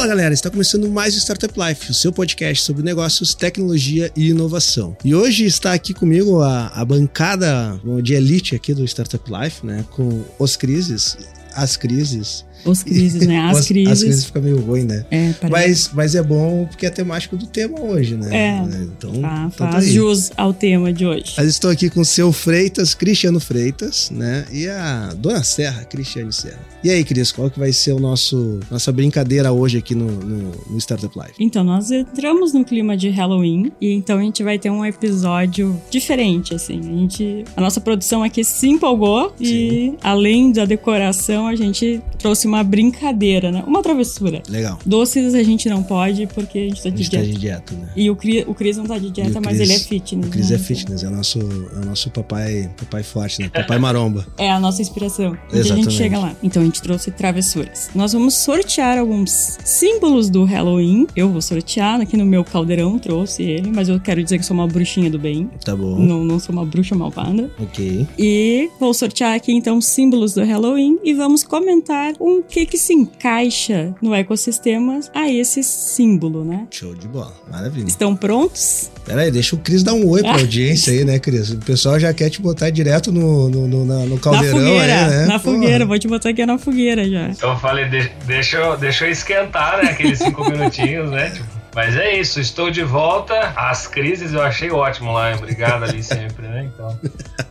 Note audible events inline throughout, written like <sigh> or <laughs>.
Fala galera, está começando mais Startup Life, o seu podcast sobre negócios, tecnologia e inovação. E hoje está aqui comigo a, a bancada de elite aqui do Startup Life, né? Com os crises, as crises, os crises, né? As, crises. As crises fica meio ruim, né? É, mas, mas é bom porque é temático do tema hoje, né? É. Então, ah, então tá faz jus ao tema de hoje. Mas estou aqui com o seu Freitas, Cristiano Freitas, né? E a Dona Serra, Cristiane Serra. E aí, Cris, qual que vai ser o nosso nossa brincadeira hoje aqui no, no, no Startup Live? Então, nós entramos no clima de Halloween e então a gente vai ter um episódio diferente, assim. A gente, a nossa produção aqui se empolgou e além da decoração, a gente trouxe uma brincadeira, né? Uma travessura. Legal. Doces a gente não pode porque a gente tá A de gente tá dieta. de dieta, né? E o Cris, o Cris não tá de dieta, o mas ele é fitness. O Cris né? é fitness, é o nosso, é o nosso papai, papai forte, né? Papai maromba. É a nossa inspiração. Onde a Exatamente. gente chega lá. Então a gente trouxe travessuras. Nós vamos sortear alguns símbolos do Halloween. Eu vou sortear aqui no meu caldeirão, trouxe ele, mas eu quero dizer que sou uma bruxinha do bem. Tá bom. Não, não sou uma bruxa malvada. Ok. E vou sortear aqui então símbolos do Halloween e vamos comentar o que que se encaixa no ecossistema a esse símbolo, né? Show de bola. Maravilha. Estão prontos? Pera aí, deixa o Cris dar um oi pra Ah. audiência aí, né, Cris? O pessoal já quer te botar direto no, no, no, na- no caldeirão na fogueira, aí, né? na Porra. fogueira. Vou te botar aqui na fogueira já. Eu falei, de- deixa, eu, deixa eu esquentar, né? Aqueles cinco minutinhos, né? Tipo, mas é isso, estou de volta. As crises eu achei ótimo lá, obrigado ali <laughs> sempre, né? Então,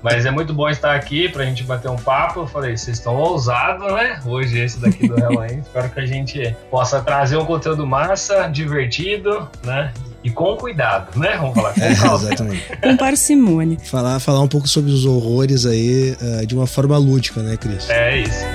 mas é muito bom estar aqui pra gente bater um papo. Eu falei, vocês estão ousados, né? Hoje esse daqui do Halloween. <laughs> Espero que a gente possa trazer um conteúdo massa, divertido, né? E com cuidado, né? Vamos falar com É, exatamente. <laughs> Com parcimônia. Falar, falar um pouco sobre os horrores aí eh, de uma forma lúdica, né, Cris? É isso.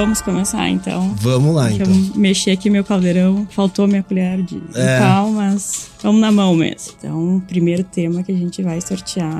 Vamos começar então. Vamos lá, Deixa então. eu mexer aqui meu caldeirão. Faltou minha colher de, É. pau, mas vamos na mão mesmo. Então, o primeiro tema que a gente vai sortear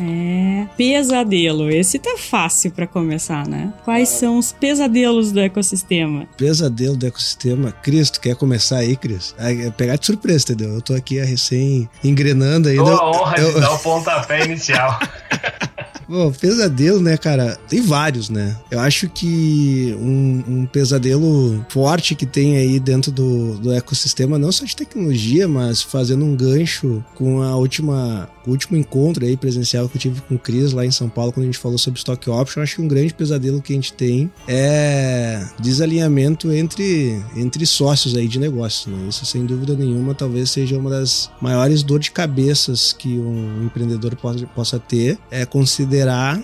é pesadelo. Esse tá fácil pra começar, né? Quais são os pesadelos do ecossistema? Pesadelo do ecossistema. Cris, tu quer começar aí, Cris? É é pegar de surpresa, entendeu? Eu tô aqui a recém engrenando ainda. Dou a honra Eu- de dar o pontapé inicial. <laughs> Bom, pesadelo, né, cara? Tem vários, né? Eu acho que um, um pesadelo forte que tem aí dentro do, do ecossistema, não só de tecnologia, mas fazendo um gancho com a última, o último encontro aí presencial que eu tive com o Cris lá em São Paulo, quando a gente falou sobre stock option. Acho que um grande pesadelo que a gente tem é desalinhamento entre, entre sócios aí de negócio, né? Isso, sem dúvida nenhuma, talvez seja uma das maiores dores de cabeças que um empreendedor possa, possa ter, é considerar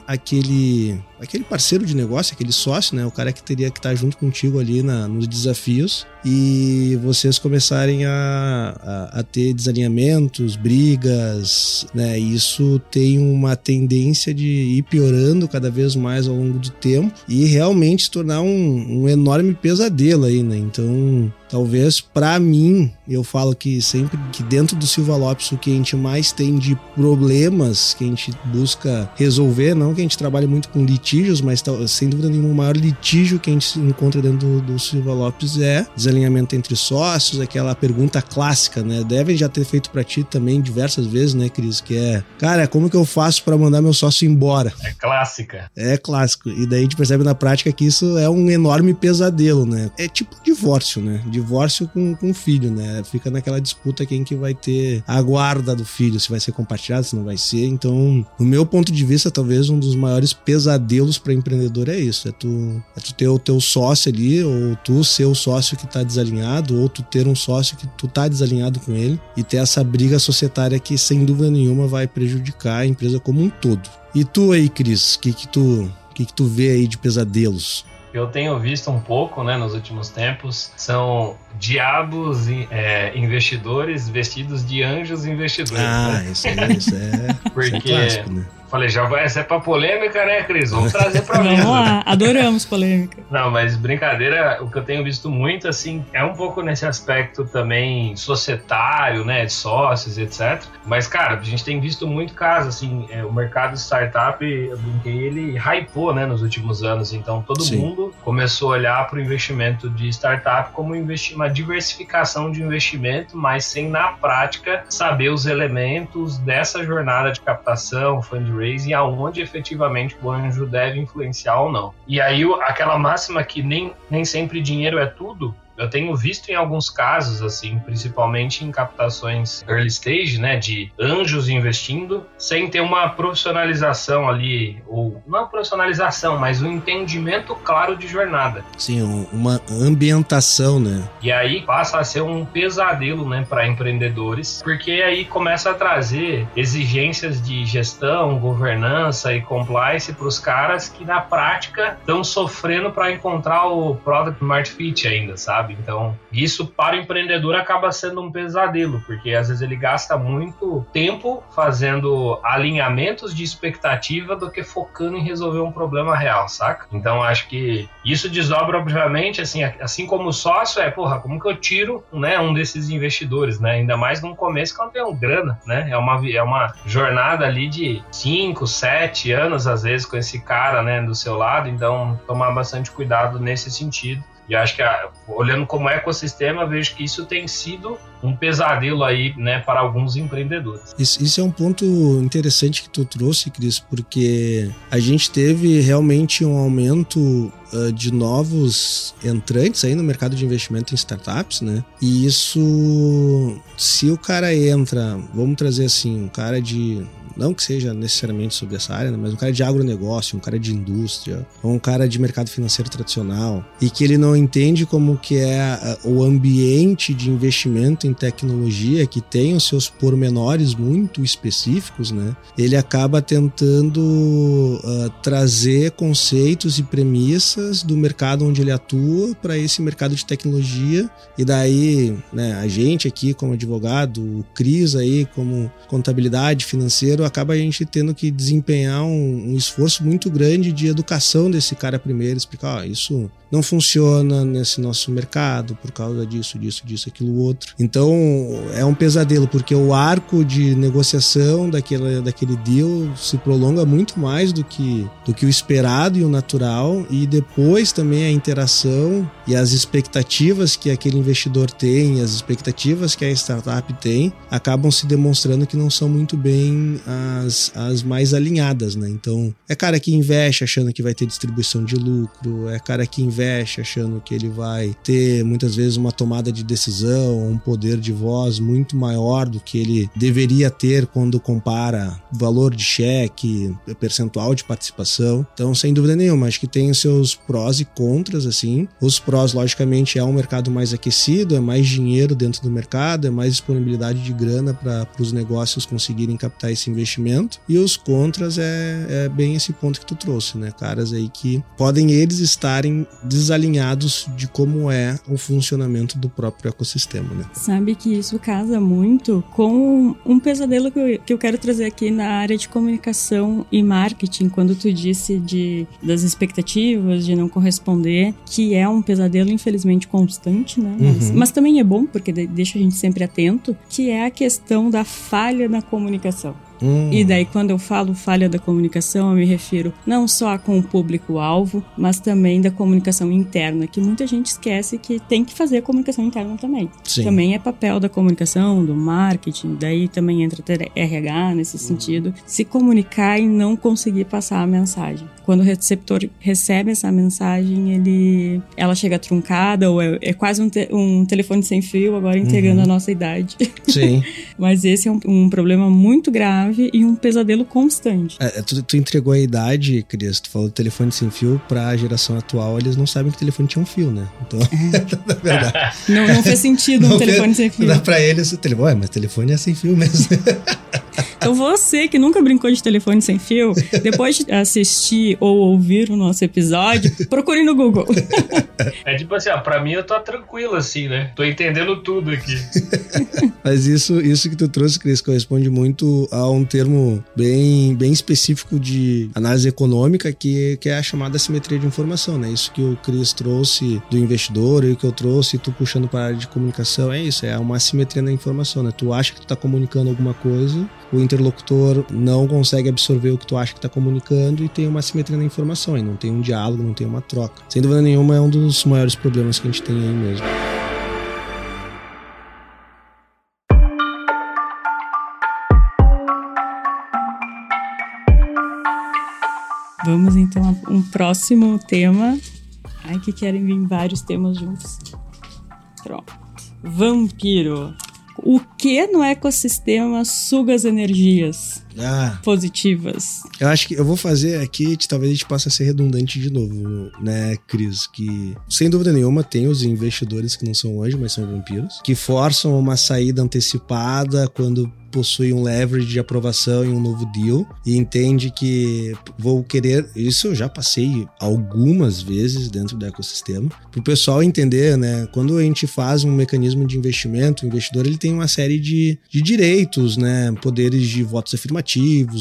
aquele aquele parceiro de negócio, aquele sócio, né? O cara que teria que estar junto contigo ali na, nos desafios e vocês começarem a, a, a ter desalinhamentos, brigas, né? Isso tem uma tendência de ir piorando cada vez mais ao longo do tempo e realmente se tornar um, um enorme pesadelo aí, né? Então, talvez pra mim, eu falo que sempre que dentro do Silva Lopes o que a gente mais tem de problemas que a gente busca resolver, não que a gente trabalhe muito com litígios, mas sem dúvida nenhuma o maior litígio que a gente encontra dentro do, do Silva Lopes é desalinhamento entre sócios, aquela pergunta clássica, né? Devem já ter feito pra ti também diversas vezes, né, Cris? Que é, cara, como que eu faço pra mandar meu sócio embora? É clássica. É clássico. E daí a gente percebe na prática que isso é um enorme pesadelo, né? É tipo divórcio, né? Divórcio com, com filho, né? Fica naquela disputa quem que vai ter a guarda do filho, se vai ser compartilhado, se não vai ser. Então, no meu ponto de vista, talvez um dos maiores pesadelos para empreendedor é isso. É tu, é tu ter o teu sócio ali, ou tu ser o sócio que tá desalinhado, ou tu ter um sócio que tu tá desalinhado com ele, e ter essa briga societária que, sem dúvida nenhuma, vai prejudicar a empresa como um todo. E tu aí, Cris, o que que tu, que que tu vê aí de pesadelos? eu tenho visto um pouco, né, nos últimos tempos, são diabos é, investidores vestidos de anjos investidores. Ah, né? isso, é, isso, é, isso é <laughs> Porque clássico, né? Falei, já vai ser pra polêmica, né, Cris? Vamos trazer pra mesa. Vamos lá, adoramos polêmica. <laughs> Não, mas brincadeira, o que eu tenho visto muito, assim, é um pouco nesse aspecto também societário, né, de sócios, etc. Mas, cara, a gente tem visto muito caso, assim, é, o mercado startup, eu brinquei, ele hypou, né, nos últimos anos. Então, todo Sim. mundo começou a olhar para o investimento de startup como uma diversificação de investimento, mas sem, na prática, saber os elementos dessa jornada de captação, fundraising, aonde efetivamente o anjo deve influenciar ou não. E aí, aquela máxima que nem, nem sempre dinheiro é tudo, eu tenho visto em alguns casos, assim, principalmente em captações early stage, né, de anjos investindo, sem ter uma profissionalização ali, ou não a profissionalização, mas um entendimento claro de jornada. Sim, uma ambientação, né? E aí passa a ser um pesadelo, né, para empreendedores, porque aí começa a trazer exigências de gestão, governança e compliance para os caras que na prática estão sofrendo para encontrar o product market fit ainda, sabe? Sabe? Então, isso para o empreendedor acaba sendo um pesadelo, porque às vezes ele gasta muito tempo fazendo alinhamentos de expectativa do que focando em resolver um problema real, saca? Então, acho que isso desdobra, obviamente, assim, assim como sócio, é, porra, como que eu tiro né, um desses investidores, né? Ainda mais no começo que eu não tenho grana, né? É uma, é uma jornada ali de 5, 7 anos, às vezes, com esse cara, né, do seu lado, então tomar bastante cuidado nesse sentido. E acho que, olhando como ecossistema, vejo que isso tem sido um pesadelo aí, né, para alguns empreendedores. Isso, isso, é um ponto interessante que tu trouxe, Cris, porque a gente teve realmente um aumento uh, de novos entrantes aí no mercado de investimento em startups, né? E isso, se o cara entra, vamos trazer assim, um cara de não que seja necessariamente sobre essa área, né, mas um cara de agronegócio, um cara de indústria, ou um cara de mercado financeiro tradicional, e que ele não entende como que é o ambiente de investimento em tecnologia, que tem os seus pormenores muito específicos, né? Ele acaba tentando uh, trazer conceitos e premissas do mercado onde ele atua para esse mercado de tecnologia, e daí, né, a gente aqui como advogado, o Cris aí como contabilidade acaba a gente tendo que desempenhar um, um esforço muito grande de educação desse cara primeiro, explicar, ó, isso não funciona nesse nosso mercado por causa disso, disso, disso, aquilo outro. Então é um pesadelo, porque o arco de negociação daquele, daquele deal se prolonga muito mais do que, do que o esperado e o natural, e depois também a interação e as expectativas que aquele investidor tem, as expectativas que a startup tem, acabam se demonstrando que não são muito bem as, as mais alinhadas, né? Então, é cara que investe achando que vai ter distribuição de lucro, é cara que investe investe achando que ele vai ter muitas vezes uma tomada de decisão, um poder de voz muito maior do que ele deveria ter quando compara valor de cheque, percentual de participação. Então, sem dúvida nenhuma, acho que tem os seus prós e contras, assim. Os prós, logicamente, é um mercado mais aquecido, é mais dinheiro dentro do mercado, é mais disponibilidade de grana para os negócios conseguirem captar esse investimento. E os contras é, é bem esse ponto que tu trouxe, né? Caras aí que podem eles estarem desalinhados de como é o funcionamento do próprio ecossistema. Né? Sabe que isso casa muito com um pesadelo que eu, que eu quero trazer aqui na área de comunicação e marketing, quando tu disse de, das expectativas, de não corresponder, que é um pesadelo infelizmente constante, né? Mas, uhum. mas também é bom, porque deixa a gente sempre atento, que é a questão da falha na comunicação. Hum. E daí, quando eu falo falha da comunicação, eu me refiro não só com o público-alvo, mas também da comunicação interna, que muita gente esquece que tem que fazer a comunicação interna também. Sim. Também é papel da comunicação, do marketing, daí também entra RH nesse sentido, se comunicar e não conseguir passar a mensagem. Quando o receptor recebe essa mensagem, ele, ela chega truncada ou é, é quase um, te, um, telefone sem fio, agora entregando uhum. a nossa idade. Sim. <laughs> mas esse é um, um problema muito grave e um pesadelo constante. É, tu, tu, entregou a idade, Cris, tu falou telefone sem fio, pra geração atual, eles não sabem que o telefone tinha um fio, né? Então, é. na <laughs> verdade. Não, não fez sentido um telefone sem fio. Dá pra eles o telefone, mas telefone é sem fio mesmo. <laughs> Então você que nunca brincou de telefone sem fio, depois de assistir ou ouvir o nosso episódio, procure no Google. É tipo assim, ó, pra mim eu tô tranquilo assim, né? Tô entendendo tudo aqui. Mas isso, isso que tu trouxe, Cris, corresponde muito a um termo bem, bem específico de análise econômica, que, que é a chamada simetria de informação, né? Isso que o Cris trouxe do investidor e o que eu trouxe, tu puxando para a área de comunicação, é isso, é uma simetria na informação, né? Tu acha que tu tá comunicando alguma coisa, o interlocutor não consegue absorver o que tu acha que tá comunicando e tem uma simetria na informação, e não tem um diálogo, não tem uma troca. Sem dúvida nenhuma, é um dos maiores problemas que a gente tem aí mesmo. Vamos então a um próximo tema. Ai, que querem vir vários temas juntos. Pronto. Vampiro. O que no ecossistema suga as energias Ah, positivas? eu acho que eu vou fazer aqui, talvez a gente possa ser redundante de novo, né, Cris? Que, sem dúvida nenhuma, tem os investidores que não são hoje, mas são vampiros, que forçam uma saída antecipada quando possui um leverage de aprovação em um novo deal e entende que vou querer. Isso eu já passei algumas vezes dentro do ecossistema. Para o pessoal entender, né? Quando a gente faz um mecanismo de investimento, o investidor ele tem uma série de, de direitos, né? Poderes de votos afirmativos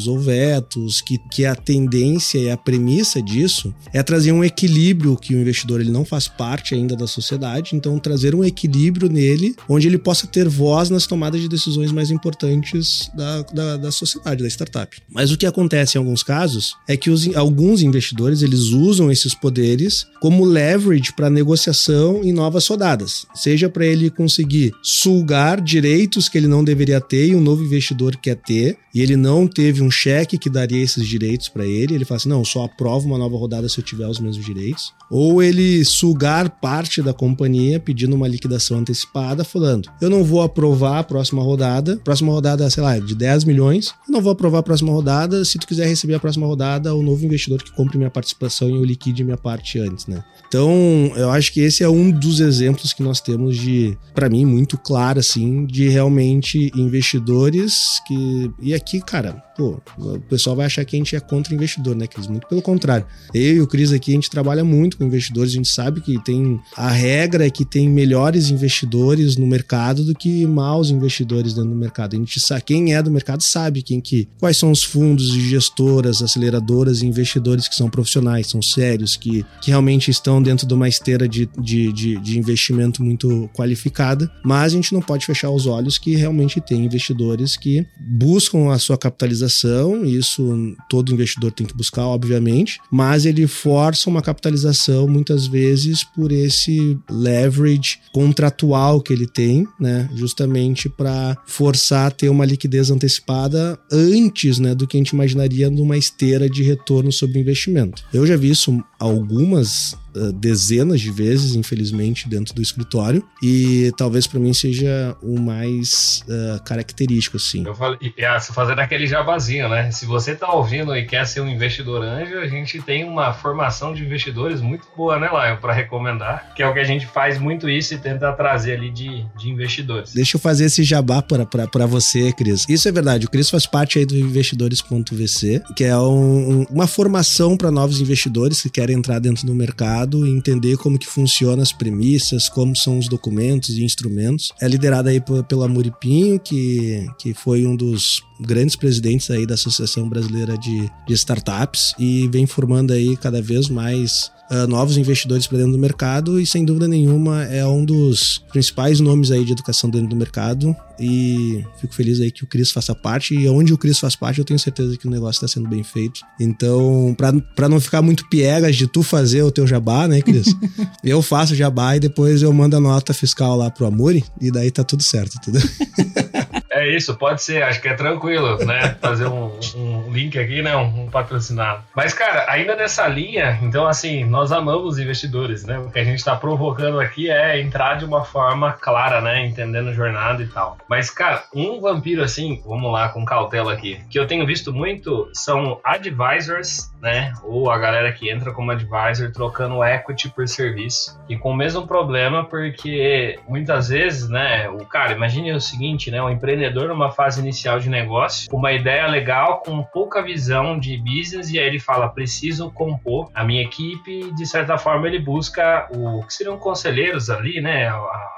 ou vetos, que, que a tendência e a premissa disso é trazer um equilíbrio que o investidor ele não faz parte ainda da sociedade, então trazer um equilíbrio nele, onde ele possa ter voz nas tomadas de decisões mais importantes da, da, da sociedade, da startup. Mas o que acontece em alguns casos é que os, alguns investidores eles usam esses poderes como leverage para negociação em novas rodadas, seja para ele conseguir sulgar direitos que ele não deveria ter e um novo investidor quer ter, e ele não teve um cheque que daria esses direitos para ele, ele fala assim: não, só aprovo uma nova rodada se eu tiver os mesmos direitos. Ou ele sugar parte da companhia pedindo uma liquidação antecipada, falando: eu não vou aprovar a próxima rodada, próxima rodada, sei lá, de 10 milhões, eu não vou aprovar a próxima rodada, se tu quiser receber a próxima rodada, o novo investidor que compre minha participação e eu liquide minha parte antes, né? Então, eu acho que esse é um dos exemplos que nós temos de, para mim, muito claro, assim, de realmente investidores que. E aqui, cara, pô, o pessoal vai achar que a gente é contra investidor, né, Cris? Muito pelo contrário. Eu e o Cris aqui, a gente trabalha muito com investidores, a gente sabe que tem. A regra é que tem melhores investidores no mercado do que maus investidores dentro do mercado. A gente sabe, quem é do mercado sabe quem que, quais são os fundos e gestoras, aceleradoras e investidores que são profissionais, são sérios, que, que realmente estão dentro de uma esteira de, de, de, de investimento muito qualificada, mas a gente não pode fechar os olhos que realmente tem investidores que buscam a sua capitalização, isso todo investidor tem que buscar, obviamente, mas ele força uma capitalização muitas vezes por esse leverage contratual que ele tem, né, justamente para forçar a ter uma liquidez antecipada antes, né, do que a gente imaginaria numa esteira de retorno sobre investimento. Eu já vi isso algumas dezenas de vezes, infelizmente, dentro do escritório e talvez para mim seja o mais uh, característico, assim. Eu falei, e, ah, fazendo aquele jabazinho, né? Se você tá ouvindo e quer ser um investidor anjo, a gente tem uma formação de investidores muito boa, né, Lion, para recomendar, que é o que a gente faz muito isso e tenta trazer ali de, de investidores. Deixa eu fazer esse jabá para você, Cris. Isso é verdade, o Cris faz parte aí do investidores.vc, que é um, uma formação para novos investidores que querem entrar dentro do mercado e entender como que funciona as premissas, como são os documentos e instrumentos. É liderada aí pela Muripinho, que, que foi um dos grandes presidentes aí da Associação Brasileira de, de Startups e vem formando aí cada vez mais uh, novos investidores para dentro do mercado e sem dúvida nenhuma é um dos principais nomes aí de educação dentro do mercado e fico feliz aí que o Cris faça parte e onde o Cris faz parte eu tenho certeza que o negócio está sendo bem feito. Então, para não ficar muito piegas de tu fazer o teu jabá, né, Cris? <laughs> eu faço jabá e depois eu mando a nota fiscal lá pro Amuri e daí tá tudo certo, entendeu? <laughs> É isso, pode ser, acho que é tranquilo, né? Fazer um, um link aqui, né? Um, um, patrocinado. Mas, cara, ainda nessa linha, então, assim, nós amamos investidores, né? O que a gente tá provocando aqui é entrar de uma forma clara, né? Entendendo jornada e tal. Mas, cara, um vampiro, assim, vamos lá, com cautela aqui, que eu tenho visto muito são advisors, né? Ou a galera que entra como advisor trocando equity por serviço. E com o mesmo problema, porque muitas vezes, né? O cara, imagine o seguinte, né? O empreendedor empreendedor numa fase inicial de negócio, uma ideia legal, com pouca visão de business, e aí ele fala: preciso compor a minha equipe. De certa forma, ele busca o que seriam conselheiros ali, né?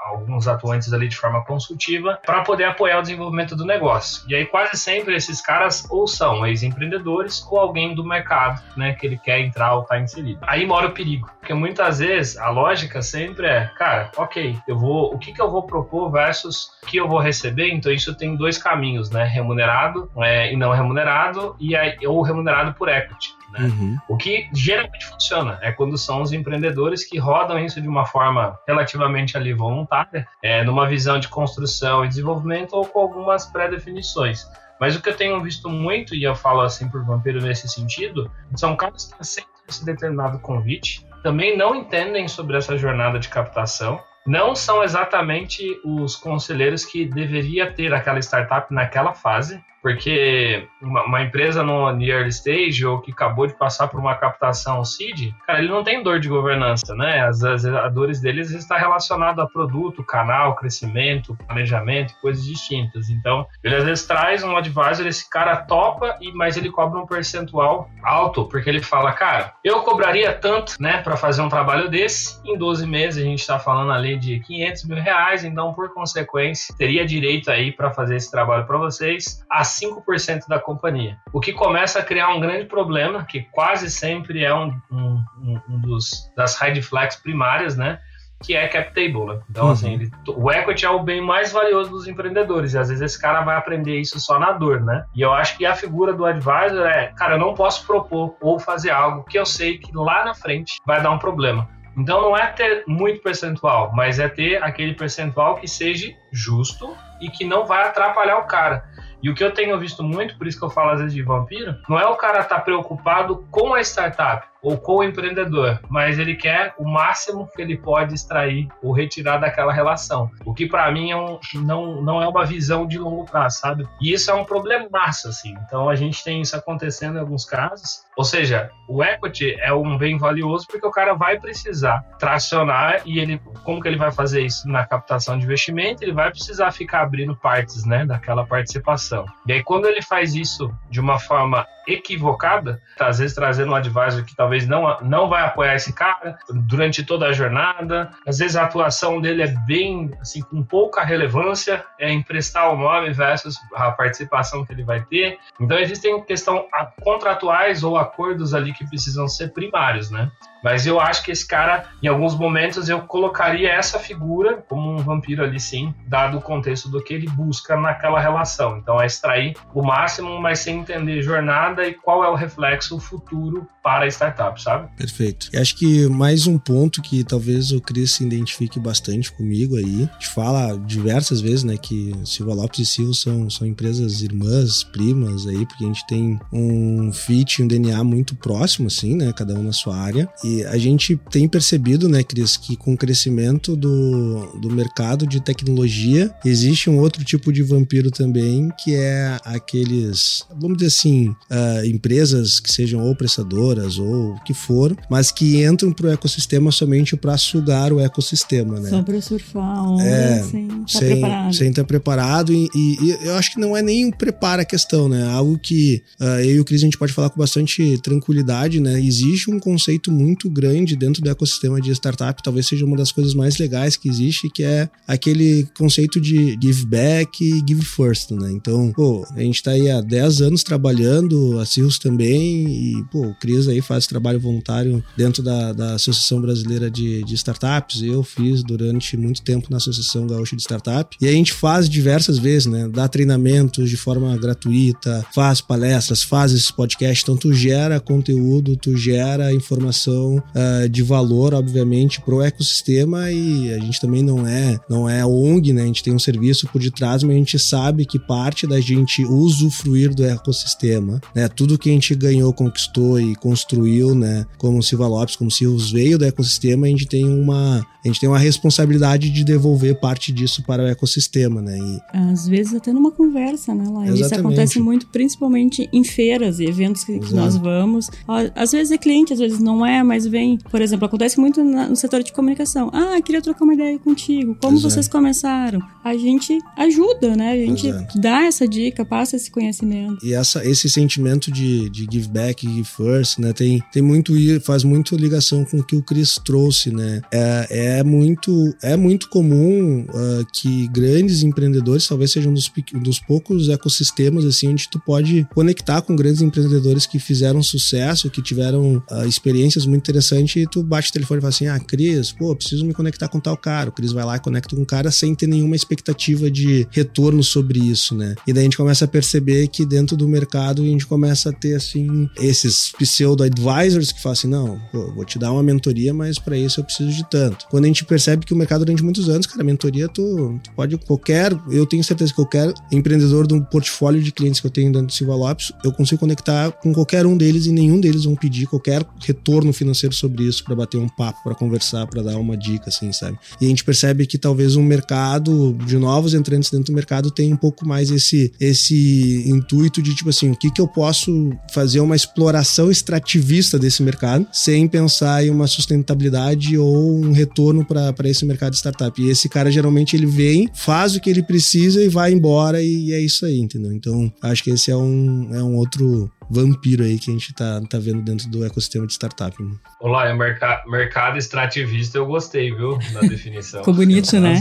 Alguns atuantes ali de forma consultiva, para poder apoiar o desenvolvimento do negócio. E aí, quase sempre, esses caras ou são ex-empreendedores ou alguém do mercado, né? Que ele quer entrar ou tá inserido. Aí mora o perigo, porque muitas vezes a lógica sempre é, cara, ok, eu vou, o que que eu vou propor versus o que eu vou receber? Então isso tem dois caminhos, né? Remunerado é, e não remunerado, e aí, ou remunerado por equity. Né? Uhum. O que geralmente funciona é quando são os empreendedores que rodam isso de uma forma relativamente ali voluntária, é, numa visão de construção e desenvolvimento ou com algumas pré-definições. Mas o que eu tenho visto muito, e eu falo assim por vampiro nesse sentido, são caras que aceitam esse determinado convite, também não entendem sobre essa jornada de captação, não são exatamente os conselheiros que deveria ter aquela startup naquela fase, porque uma, uma, empresa no early stage ou que acabou de passar por uma captação seed, cara, ele não tem dor de governança, né? As, as a dores deles está relacionado a produto, canal, crescimento, planejamento, coisas distintas. Então, ele às vezes traz um advisor, esse cara topa, e mas ele cobra um percentual alto, porque ele fala, cara, eu cobraria tanto, né, para fazer um trabalho desse, em 12 meses a gente está falando ali de 500 mil reais, então por consequência teria direito aí para fazer esse trabalho para vocês. 5% da companhia. O que começa a criar um grande problema, que quase sempre é um, um, um dos, das high flags primárias, né? que é cap table. Né? Então, assim, uhum. assim, ele, o equity é o bem mais valioso dos empreendedores, e às vezes esse cara vai aprender isso só na dor, né? E eu acho que a figura do advisor é, cara, eu não posso propor ou fazer algo que eu sei que lá na frente vai dar um problema. Então não é ter muito percentual, mas é ter aquele percentual que seja justo e que não vai atrapalhar o cara. E o que eu tenho visto muito, por isso que eu falo às vezes de vampiro, não é o cara estar tá preocupado com a startup ou com o empreendedor, mas ele quer o máximo que ele pode extrair ou retirar daquela relação. O que para mim é um, não, não é uma visão de longo prazo, sabe? E isso é um problema massa, assim. Então a gente tem isso acontecendo em alguns casos. Ou seja, o equity é um bem valioso porque o cara vai precisar tracionar e ele, como que ele vai fazer isso na captação de investimento? Ele vai precisar ficar abrindo partes, né, daquela participação. E aí quando ele faz isso de uma forma equivocada, às vezes trazendo um advisor que talvez não, não vai apoiar esse cara durante toda a jornada, às vezes a atuação dele é bem, assim, com pouca relevância, é emprestar o nome versus a participação que ele vai ter. Então existem questão contratuais ou acordos ali que precisam ser primários, né? Mas eu acho que esse cara, em alguns momentos, eu colocaria essa figura como um vampiro ali, sim, dado o contexto do que ele busca naquela relação. Então, é extrair o máximo, mas sem entender jornada e qual é o reflexo futuro para a startup, sabe? Perfeito. E acho que mais um ponto que talvez o Cris se identifique bastante comigo aí. A gente fala diversas vezes, né, que Silva Lopes e Silva são, são empresas irmãs, primas aí, porque a gente tem um fit, um DNA muito próximo, assim, né, cada um na sua área. E a gente tem percebido, né, Cris, que com o crescimento do, do mercado de tecnologia, existe um outro tipo de vampiro também, que é aqueles, vamos dizer assim, uh, empresas que sejam ou prestadoras ou o que for, mas que entram para o ecossistema somente para sugar o ecossistema, né? Só para surfar onda, é, sem estar tá preparado. Sem estar preparado e, e, e, eu acho que não é nem um preparo a questão, né? Algo que uh, eu e o Cris a gente pode falar com bastante tranquilidade, né? Existe um conceito muito muito grande dentro do ecossistema de startup, talvez seja uma das coisas mais legais que existe, que é aquele conceito de give back e give first, né? Então, pô, a gente tá aí há 10 anos trabalhando, a Cirrus também, e, pô, o Cris aí faz trabalho voluntário dentro da, da Associação Brasileira de, de Startups, eu fiz durante muito tempo na Associação Gaúcha de Startup, e a gente faz diversas vezes, né? Dá treinamentos de forma gratuita, faz palestras, faz esses podcasts, então tu gera conteúdo, tu gera informação uh, de valor, obviamente, para o ecossistema e a gente também não é não é ONG, né? A gente tem um serviço por detrás, mas a gente sabe que parte da gente usufruir do ecossistema, né? tudo que a gente ganhou, conquistou e construiu, né, como Silva Lopes, como Silvos veio do ecossistema, a gente tem uma a gente tem uma responsabilidade de devolver parte disso para o ecossistema, né? E... Às vezes até numa conversa, né. Isso acontece muito, principalmente em feiras e eventos que, que nós vamos. Às vezes é cliente, às vezes não é, mas vem. Por exemplo, acontece muito no setor de comunicação. Ah, queria trocar uma ideia contigo. Como Exato. vocês começaram? A gente ajuda, né? A gente Exato. dá essa dica, passa esse conhecimento. E essa, esse sentimento de, de give back, give first, né? Tem, tem muito, faz muito ligação com o que o Chris trouxe, né? É, é muito, é muito comum uh, que grandes empreendedores, talvez sejam um dos, dos poucos ecossistemas assim onde tu pode conectar com grandes empreendedores que fizeram sucesso, que tiveram uh, experiências muito interessantes e tu bate o telefone e fala assim, ah, Cris, pô, preciso me conectar com tal cara. O Cris vai lá e conecta com o cara sem ter nenhuma expectativa de retorno sobre isso, né? E daí a gente começa a perceber que dentro do mercado a gente começa a ter assim esses pseudo advisors que falam assim, não, pô, vou te dar uma mentoria, mas para isso eu preciso de tanto. Quando a gente percebe que o mercado durante muitos anos, cara, mentoria tu, tu, pode qualquer, eu tenho certeza que qualquer empreendedor do portfólio de clientes que eu tenho dentro do Silva Lopes, eu consigo conectar com qualquer um deles e nenhum deles vão pedir qualquer retorno financeiro sobre isso para bater um papo, para conversar, para dar uma dica assim, sabe? E a gente percebe que talvez um mercado de novos entrantes dentro do mercado tem um pouco mais esse esse intuito de tipo assim, o que que eu posso fazer uma exploração extrativista desse mercado sem pensar em uma sustentabilidade ou um retorno para esse mercado de startup. E esse cara geralmente ele vem, faz o que ele precisa e vai embora e é isso aí, entendeu? Então, acho que esse é um, é um outro vampiro aí que a gente tá, tá vendo dentro do ecossistema de startup. Né? Olá, é merca mercado extrativista, eu gostei, viu? Da definição. Ficou bonito, né?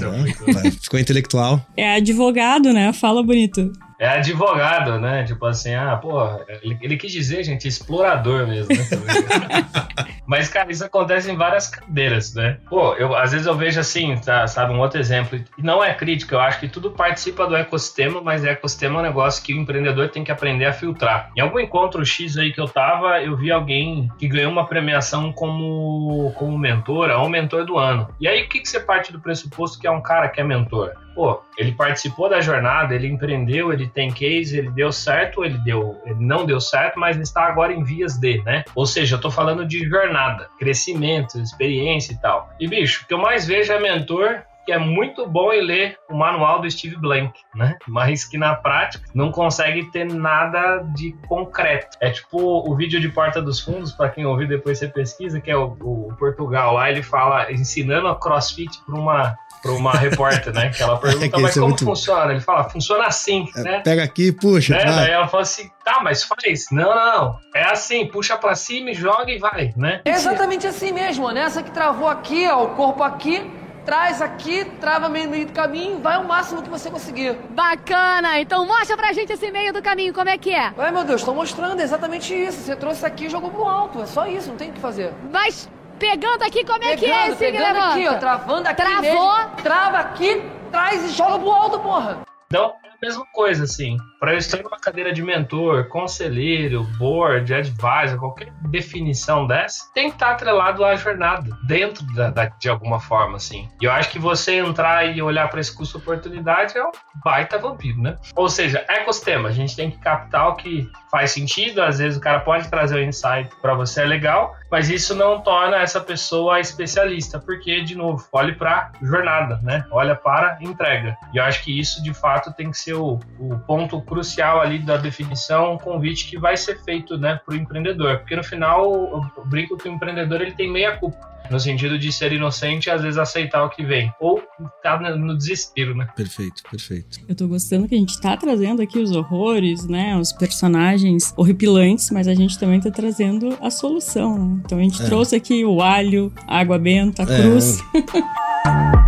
Ficou intelectual. É advogado, né? Fala bonito. É advogado, né? Tipo assim, ah, pô, ele, ele quis dizer, gente, explorador mesmo, né? <laughs> Mas, cara, isso acontece em várias cadeiras, né? Pô, eu, às vezes eu vejo assim, tá, sabe, um outro exemplo. E não é crítica, eu acho que tudo participa do ecossistema, mas o ecossistema é um negócio que o empreendedor tem que aprender a filtrar. Em algum encontro X aí que eu tava, eu vi alguém que ganhou uma premiação como, como mentor, ou mentor do ano. E aí, o que, que você parte do pressuposto que é um cara que é mentor? Pô, ele participou da jornada, ele empreendeu, ele tem case, ele deu certo, ele deu, ele não deu certo, mas está agora em vias de, né? Ou seja, eu tô falando de jornada, crescimento, experiência e tal. E bicho, o que eu mais vejo é mentor que é muito bom em ler o manual do Steve Blank, né? Mas que na prática não consegue ter nada de concreto. É tipo o vídeo de Porta dos Fundos, para quem ouvir depois você pesquisa, que é o, o Portugal lá, ele fala ensinando a CrossFit para uma para uma repórter, né? Que ela pergunta, <laughs> é mas é como muito... funciona? Ele fala, funciona assim, é, né? Pega aqui, puxa. Né? Daí ela fala assim, tá, mas faz. Não, não, é assim, puxa para cima e joga e vai, né? É exatamente assim mesmo, nessa que travou aqui, ó, o corpo aqui, traz aqui, trava meio, meio do caminho, vai o máximo que você conseguir. Bacana! Então mostra pra gente esse meio do caminho, como é que é? Ué, meu Deus, tô mostrando exatamente isso. Você trouxe aqui e jogou pro alto, é só isso, não tem o que fazer. Mas Pegando aqui, como é pegando, que é esse Pegando aqui, ó, travando aqui Travou. Mesmo, trava aqui, traz e joga pro alto, porra. Então, mesma coisa, assim. Para eu estar em uma cadeira de mentor, conselheiro, board, advisor, qualquer definição dessa, tem que estar atrelado à jornada, dentro da, da, de alguma forma, assim. E eu acho que você entrar e olhar para esse custo-oportunidade é um baita vampiro, né? Ou seja, ecossistema, a gente tem que captar o que faz sentido, às vezes o cara pode trazer o um insight para você, é legal, mas isso não torna essa pessoa especialista, porque, de novo, olhe para jornada, né? Olha para entrega. E eu acho que isso, de fato, tem que ser o, o ponto crucial ali da definição, um convite que vai ser feito, né, para o empreendedor, porque no final, eu brinco que o empreendedor ele tem meia culpa no sentido de ser inocente e às vezes aceitar o que vem. Ou tá no desespero, né? Perfeito, perfeito. Eu tô gostando que a gente tá trazendo aqui os horrores, né? Os personagens horripilantes, mas a gente também tá trazendo a solução, né? Então a gente é. trouxe aqui o alho, a água benta, a é. <laughs>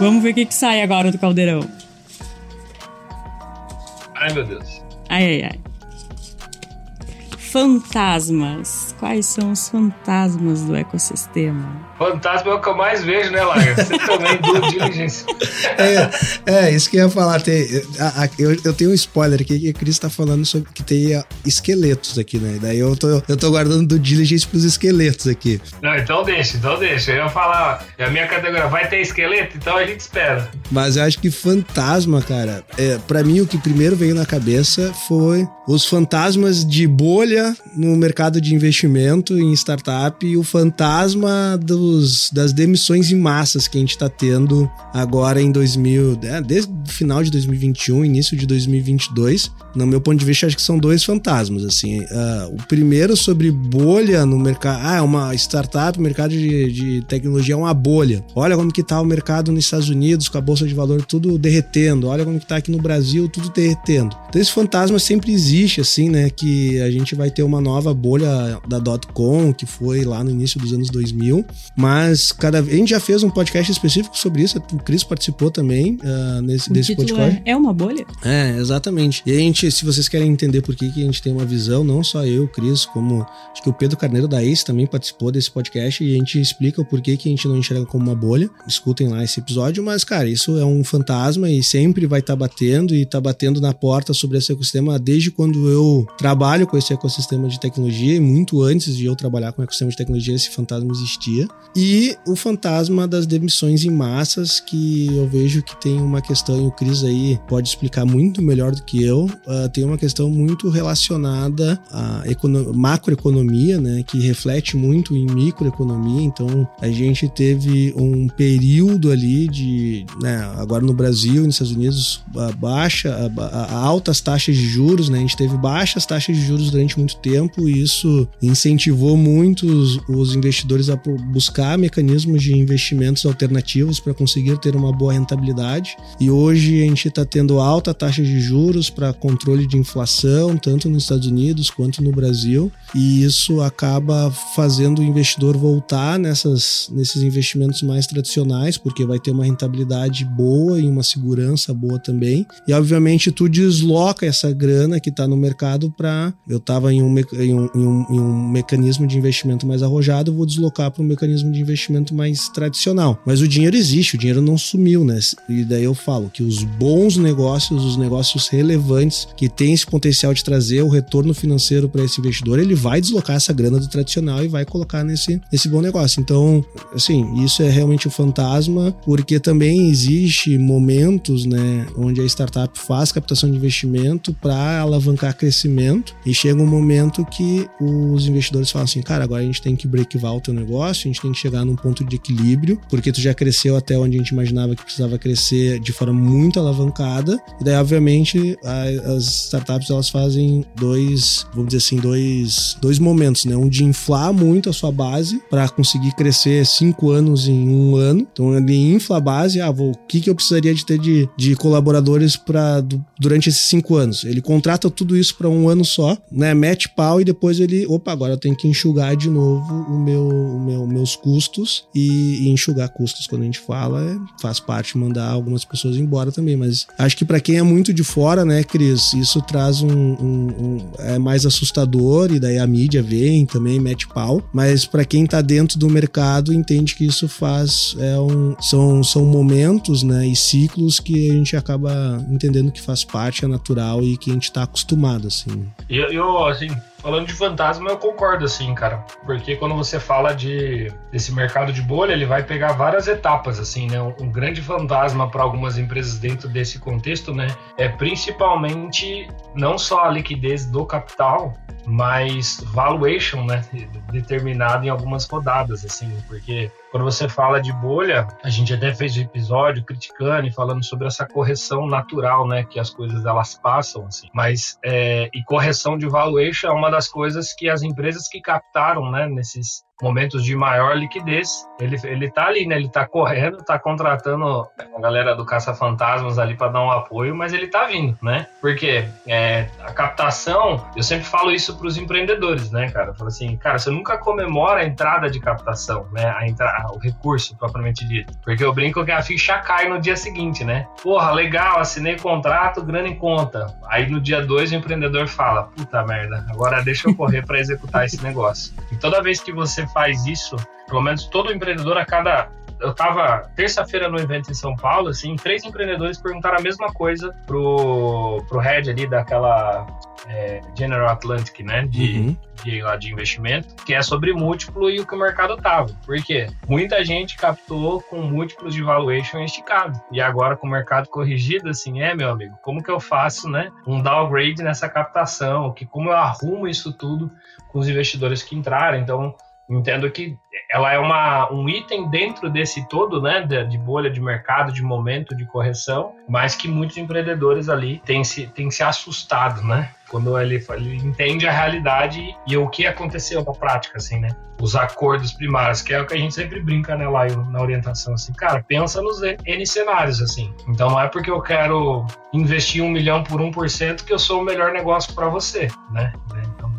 Vamos ver o que, que sai agora do caldeirão. Ai, meu Deus. Ai, ai, ai. Fantasmas. Quais são os fantasmas do ecossistema? Fantasma é o que eu mais vejo, né, Lager? Você também, do diligência. <laughs> É, é, isso que eu ia falar. Tem, a, a, eu, eu tenho um spoiler aqui que a Cris tá falando sobre que tem a, esqueletos aqui, né? Daí eu tô, eu tô guardando do diligence pros esqueletos aqui. Não, então deixa, então deixa. Eu ia falar, a minha categoria vai ter esqueleto, então a gente espera. Mas eu acho que fantasma, cara, é, para mim o que primeiro veio na cabeça foi os fantasmas de bolha no mercado de investimento em startup e o fantasma dos, das demissões em massas que a gente está tendo agora em 2000, é, desde o final de 2021, início de 2022. No meu ponto de vista, acho que são dois fantasmas. Assim, uh, o primeiro sobre bolha no mercado. Ah, é uma startup, o mercado de, de tecnologia é uma bolha. Olha como que tá o mercado nos Estados Unidos, com a bolsa de valor tudo derretendo. Olha como que tá aqui no Brasil, tudo derretendo. Então esse fantasma sempre existe, assim, né? Que a gente vai ter uma nova bolha da dot-com, que foi lá no início dos anos 2000. Mas cada a gente já fez um podcast específico sobre isso. O Cris participou também uh, nesse, desse podcast. É, é uma bolha? É, exatamente. E a gente, se vocês querem entender por que, que a gente tem uma visão, não só eu, o Cris, como acho que o Pedro Carneiro da Ace também participou desse podcast e a gente explica o porquê que a gente não enxerga como uma bolha. Escutem lá esse episódio, mas, cara, isso é um fantasma e sempre vai estar tá batendo e tá batendo na porta sobre esse ecossistema desde quando eu trabalho com esse ecossistema de tecnologia e muito antes de eu trabalhar com o ecossistema de tecnologia, esse fantasma existia. E o fantasma das demissões em massas, que eu vejo que tem uma questão, e o Cris aí pode explicar muito melhor do que eu, uh, tem uma questão muito relacionada à macroeconomia, né, que reflete muito em microeconomia. Então, a gente teve um período ali de, né, agora no Brasil, nos Estados Unidos, a baixa, a, a altas taxas de juros, né, a gente teve baixas taxas de juros durante muito tempo e isso incentivou muito os, os investidores a buscar mecanismos de investimentos alternativos para conseguir ter uma boa rentabilidade. E hoje a gente está tendo alta taxa de juros para controle de inflação, tanto nos Estados Unidos quanto no Brasil, e isso acaba fazendo o investidor voltar nessas, nesses investimentos mais tradicionais, porque vai ter uma rentabilidade boa e uma segurança boa também. E obviamente tu desloca essa grana que está no mercado para. Eu estava em, um, em, um, em um mecanismo de investimento mais arrojado, vou deslocar para um mecanismo de investimento mais tradicional. Mas o dinheiro existe, o dinheiro não sumiu, né? E daí eu falo que os bons negócios, os negócios relevantes que têm esse potencial de trazer o retorno financeiro para esse investidor, ele vai deslocar essa grana do tradicional e vai colocar nesse, nesse bom negócio. Então, assim, isso é realmente um fantasma, porque também existe momentos, né, onde a startup faz captação de investimento para alavancar crescimento e chega um momento que os investidores falam assim, cara, agora a gente tem que break-even o teu negócio, a gente tem que chegar num ponto de equilíbrio, porque tu já cresceu até onde a gente imaginava que precisava crescer de forma muito alavancada. E daí, obviamente, a, as startups elas fazem dois, vamos dizer assim, dois, dois momentos, né? Um de inflar muito a sua base para conseguir crescer cinco anos em um ano. Então ele infla a base, ah, vou, o que, que eu precisaria de ter de, de colaboradores para durante esses cinco anos? Ele contrata tudo isso para um ano só, né? Mete pau e depois ele, opa, agora eu tenho que enxugar de novo o meu, o meu meus custos e, e enxugar custos quando a gente fala é, faz parte mandar algumas pessoas embora também, mas acho que para quem é muito de fora, né, Cris, isso traz um, um, um, é mais assustador e daí a mídia vem também mete pau, mas para quem tá dentro do mercado entende que isso faz é um, são, são momentos, né, e ciclos que a gente acaba entendendo que faz parte, é natural e que a gente tá acostumado assim. Eu, eu assim, Falando de fantasma, eu concordo, assim, cara. Porque quando você fala de desse mercado de bolha, ele vai pegar várias etapas, assim, né? Um, um grande fantasma para algumas empresas dentro desse contexto, né? É principalmente não só a liquidez do capital, mas valuation, né? Determinado em algumas rodadas, assim, porque quando você fala de bolha, a gente até fez um episódio criticando e falando sobre essa correção natural, né, que as coisas elas passam, assim. Mas é, e correção de valuation é uma das coisas que as empresas que captaram, né, nesses momentos de maior liquidez. Ele, ele tá ali, né? Ele tá correndo, tá contratando a galera do Caça Fantasmas ali para dar um apoio, mas ele tá vindo, né? Porque é, a captação, eu sempre falo isso para os empreendedores, né, cara? Eu falo assim, cara, você nunca comemora a entrada de captação, né? A entra, o recurso propriamente dito. Porque eu brinco que a ficha cai no dia seguinte, né? Porra, legal, assinei contrato, grana em conta. Aí no dia dois o empreendedor fala, puta merda, agora deixa eu correr para executar esse negócio. E toda vez que você faz isso, pelo menos todo empreendedor a cada eu tava terça-feira no evento em São Paulo, assim, três empreendedores perguntaram a mesma coisa pro, pro head ali daquela é, General Atlantic, né, de, uhum. de, lá, de investimento, que é sobre múltiplo e o que o mercado tava. Por quê? Muita gente captou com múltiplos de valuation esticado. E agora com o mercado corrigido, assim, é, meu amigo, como que eu faço, né, um downgrade nessa captação? Que, como eu arrumo isso tudo com os investidores que entraram? Então, entendo que ela é uma, um item dentro desse todo, né, de, de, bolha de mercado, de momento de correção, mas que muitos empreendedores ali têm se, têm se assustado, né? Quando ele, ele entende a realidade e o que aconteceu na prática, assim, né? Os acordos primários, que é o que a gente sempre brinca, né, lá na orientação, assim, cara, pensa nos N cenários, assim. Então não é porque eu quero investir um milhão por um por cento que eu sou o melhor negócio para você, né?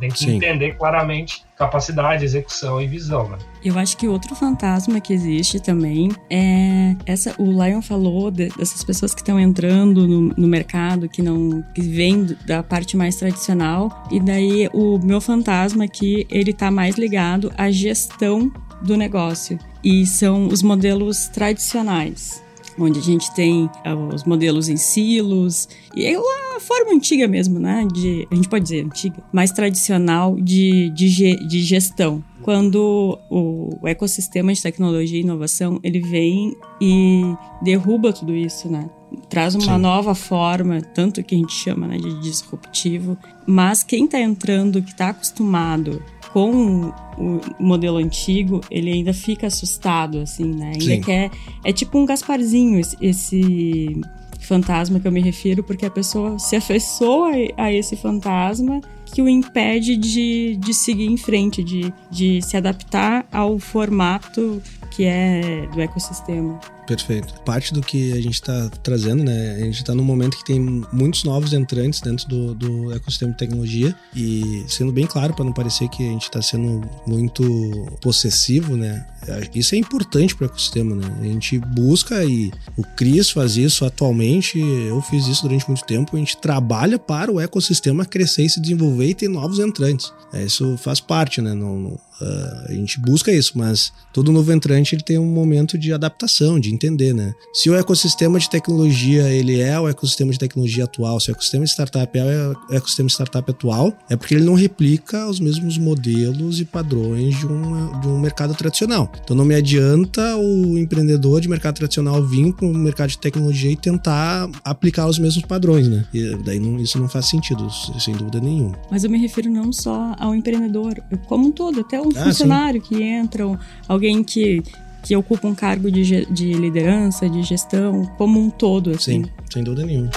Tem que Sim. entender claramente capacidade, execução e visão, né? Eu acho que outro fantasma que existe também é essa. O Lion falou de, dessas pessoas que estão entrando no, no, mercado, que não que vêm da parte mais tradicional. E daí o meu fantasma aqui ele tá mais ligado à gestão do negócio e são os modelos tradicionais onde a gente tem uh, os modelos em silos e é a forma antiga mesmo, né? De, a gente pode dizer antiga, mais tradicional de, de, de gestão. Quando o, o ecossistema de tecnologia e inovação ele vem e derruba tudo isso, né? Traz uma Sim. nova forma, tanto que a gente chama né, de disruptivo, mas quem está entrando, que está acostumado com o modelo antigo, ele ainda fica assustado, assim, né? Ainda Sim. quer. É tipo um Gasparzinho, esse, esse fantasma que eu me refiro, porque a pessoa se afeiçoa a esse fantasma que o impede de, de seguir em frente, de, de se adaptar ao formato que é do ecossistema. Perfeito. Parte do que a gente está trazendo, né? A gente está num momento que tem muitos novos entrantes dentro do, do ecossistema de tecnologia e sendo bem claro para não parecer que a gente está sendo muito possessivo, né? Isso é importante para o ecossistema, né? A gente busca e o Cris faz isso atualmente, eu fiz isso durante muito tempo. A gente trabalha para o ecossistema crescer e se desenvolver e ter novos entrantes. É, isso faz parte, né? Não, não, uh, a gente busca isso, mas todo novo entrante ele tem um momento de adaptação, de entender, né? Se o ecossistema de tecnologia ele é o ecossistema de tecnologia atual, se o ecossistema de startup é o ecossistema de startup atual, é porque ele não replica os mesmos modelos e padrões de um, de um mercado tradicional. Então não me adianta o empreendedor de mercado tradicional vir para o mercado de tecnologia e tentar aplicar os mesmos padrões, né? E daí não, isso não faz sentido, sem dúvida nenhuma. Mas eu me refiro não só ao empreendedor, como um todo, até um ah, funcionário sim. que entra, alguém que que ocupa um cargo de, de liderança, de gestão, como um todo, assim. Sim, sem dúvida nenhuma.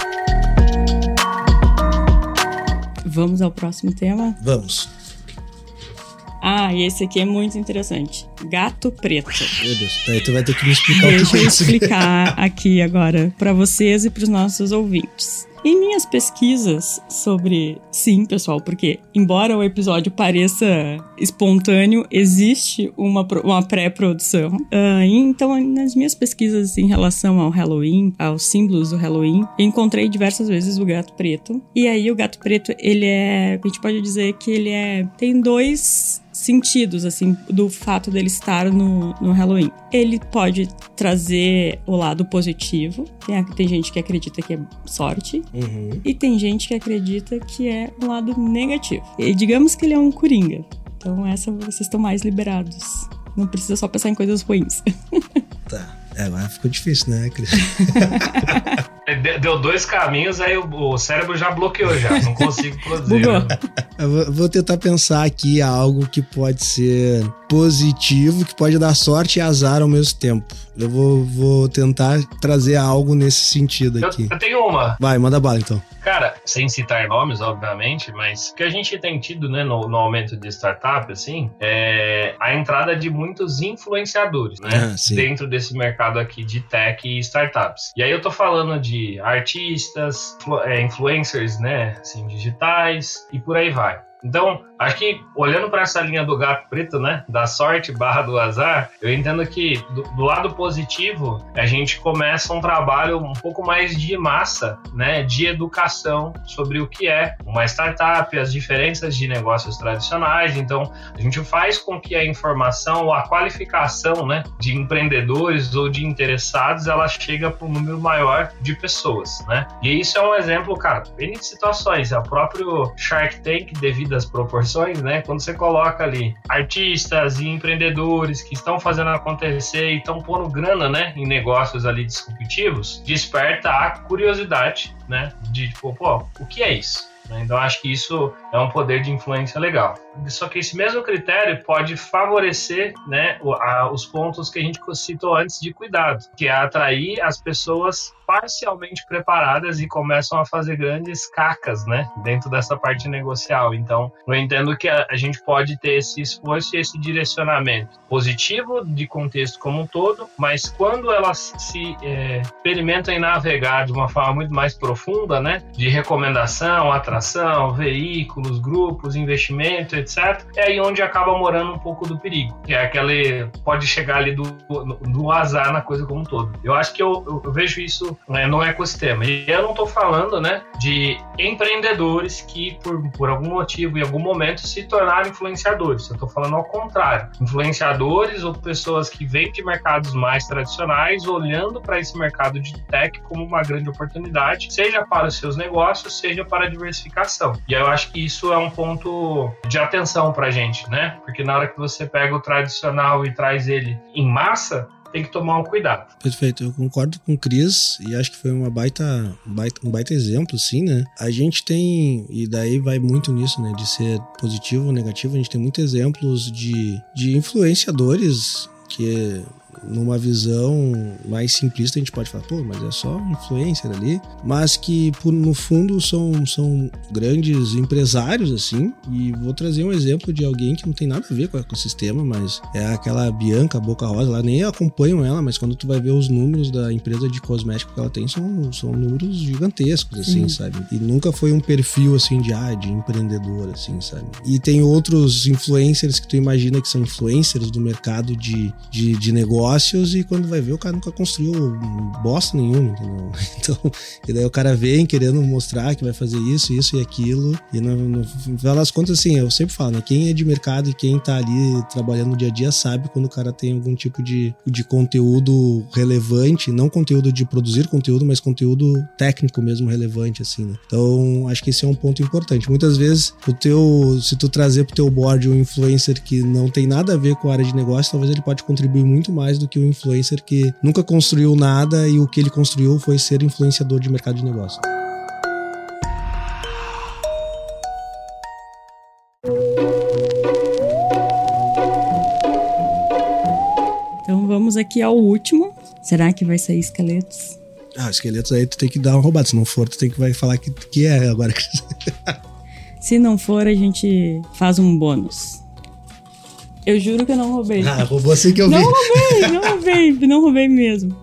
Vamos ao próximo tema? Vamos. Ah, e esse aqui é muito interessante. Gato preto. Meu Deus, aí tu vai ter que me explicar Deixa o que é isso. Deixa eu explicar <laughs> aqui agora para vocês e para os nossos ouvintes. Em minhas pesquisas sobre. Sim, pessoal, porque embora o episódio pareça espontâneo, existe uma, uma pré-produção. Uh, então, nas minhas pesquisas em relação ao Halloween, aos símbolos do Halloween, encontrei diversas vezes o gato preto. E aí, o gato preto, ele é. A gente pode dizer que ele é. Tem dois sentidos, assim, do fato dele estar no, no Halloween. Ele pode trazer o lado positivo. Tem, tem gente que acredita que é sorte. Uhum. E tem gente que acredita que é um lado negativo. E digamos que ele é um coringa. Então, essa vocês estão mais liberados. Não precisa só pensar em coisas ruins. <laughs> Tá. É, agora ficou difícil, né, Cris? <laughs> Deu dois caminhos, aí o, cérebro já bloqueou já. Não consigo produzir. Né? Vou tentar pensar aqui algo que pode ser positivo, que pode dar sorte e azar ao mesmo tempo. Eu vou, vou tentar trazer algo nesse sentido aqui. Eu, eu tenho uma. Vai, manda bala então. Cara, sem citar nomes, obviamente, mas o que a gente tem tido, né, no, no aumento de startup, assim, é a entrada de muitos influenciadores, né, ah, dentro desse mercado aqui de tech e startups. E aí eu tô falando de artistas, é, influencers, né, assim, digitais e por aí vai. Então, Acho que olhando para essa linha do gato preto, né, da sorte barra do azar, eu entendo que do, do, lado positivo a gente começa um trabalho um pouco mais de massa, né, de educação sobre o que é uma startup, as diferenças de negócios tradicionais. Então a gente faz com que a informação a qualificação, né, de empreendedores ou de interessados, ela chega para um número maior de pessoas, né? E isso é um exemplo, cara, N situações. É o próprio Shark Tank, devido às proporções, né? Quando você coloca ali artistas e empreendedores que estão fazendo acontecer e estão pondo grana, né, em negócios ali disruptivos, desperta a curiosidade, né, de tipo, pô, o que é isso? Né? Então, acho que isso é um poder de influência legal. Só que esse mesmo critério pode favorecer né, os pontos que a gente citou antes de cuidado, que é atrair as pessoas parcialmente preparadas e começam a fazer grandes cacas, né, dentro dessa parte negocial. Então, eu entendo que a, gente pode ter esse esforço e esse direcionamento positivo de contexto como um todo, mas quando elas se é, experimentam em navegar de uma forma muito mais profunda, né, de recomendação, atração, veículos, grupos, investimento, etc., é aí onde acaba morando um pouco do perigo, que é aquele pode chegar ali do, do, azar na coisa como um todo. Eu acho que eu, eu vejo isso né, no ecossistema. E eu não estou falando né, de empreendedores que, por, por algum motivo, em algum momento, se tornaram influenciadores. Eu estou falando ao contrário. Influenciadores ou pessoas que vêm de mercados mais tradicionais, olhando para esse mercado de tech como uma grande oportunidade, seja para os seus negócios, seja para a diversificação. E aí eu acho que isso é um ponto de atenção para gente, né? Porque na hora que você pega o tradicional e traz ele em massa, tem que tomar um cuidado. Perfeito, eu concordo com o Cris e acho que foi uma baita, baita, um baita exemplo, sim, né? A gente tem, e daí vai muito nisso, né? De ser positivo ou negativo, a gente tem muitos exemplos de, de influenciadores que numa visão mais simplista, a gente pode falar, pô, mas é só influencer ali, mas que por, no fundo são, são grandes empresários, assim, e vou trazer um exemplo de alguém que não tem nada a ver com o ecossistema, mas é aquela Bianca Boca Rosa, lá nem acompanham ela, mas quando tu vai ver os números da empresa de cosmético que ela tem, são, são números gigantescos, assim, Sim. sabe? E nunca foi um perfil, assim, de, ah, de empreendedor, assim, sabe? E tem outros influencers que tu imagina que são influencers do mercado de, de, de negócio e quando vai ver o cara nunca construiu bosta nenhuma, entendeu? <laughs> Então, e daí o cara vem querendo mostrar que vai fazer isso, isso e aquilo. E no, no final das contas, assim, eu sempre falo, né? Quem é de mercado e quem tá ali trabalhando no dia a dia sabe quando o cara tem algum tipo de, de conteúdo relevante, não conteúdo de produzir conteúdo, mas conteúdo técnico mesmo relevante, assim, né? Então, acho que esse é um ponto importante. Muitas vezes, o teu, se tu trazer pro teu board um influencer que não tem nada a ver com a área de negócio, talvez ele pode contribuir muito mais do do que o influencer que nunca construiu nada e o que ele construiu foi ser influenciador de mercado de negócio. Então vamos aqui ao último. Será que vai sair esqueletos? Ah, esqueletos aí tu tem que dar uma roubada. Se não for, tu tem que vai falar que, que é agora. <laughs> Se não for, a gente faz um bônus. Eu juro que eu não roubei. Ah, roubou assim que eu vi. Não roubei, não roubei, <laughs> não roubei mesmo.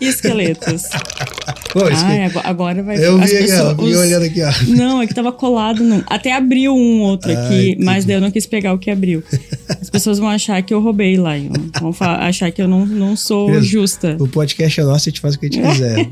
E esqueletos? <laughs> Pô, ah, agora vai Eu vi aqui, ó, vi olhando aqui, ó. <laughs> Não, é que tava colado. No... Até abriu um outro aqui, mas daí eu não quis pegar o que abriu. As pessoas vão achar que eu roubei lá. Vão achar que eu não, não sou justa. O podcast é nosso, a gente faz o que a gente quiser.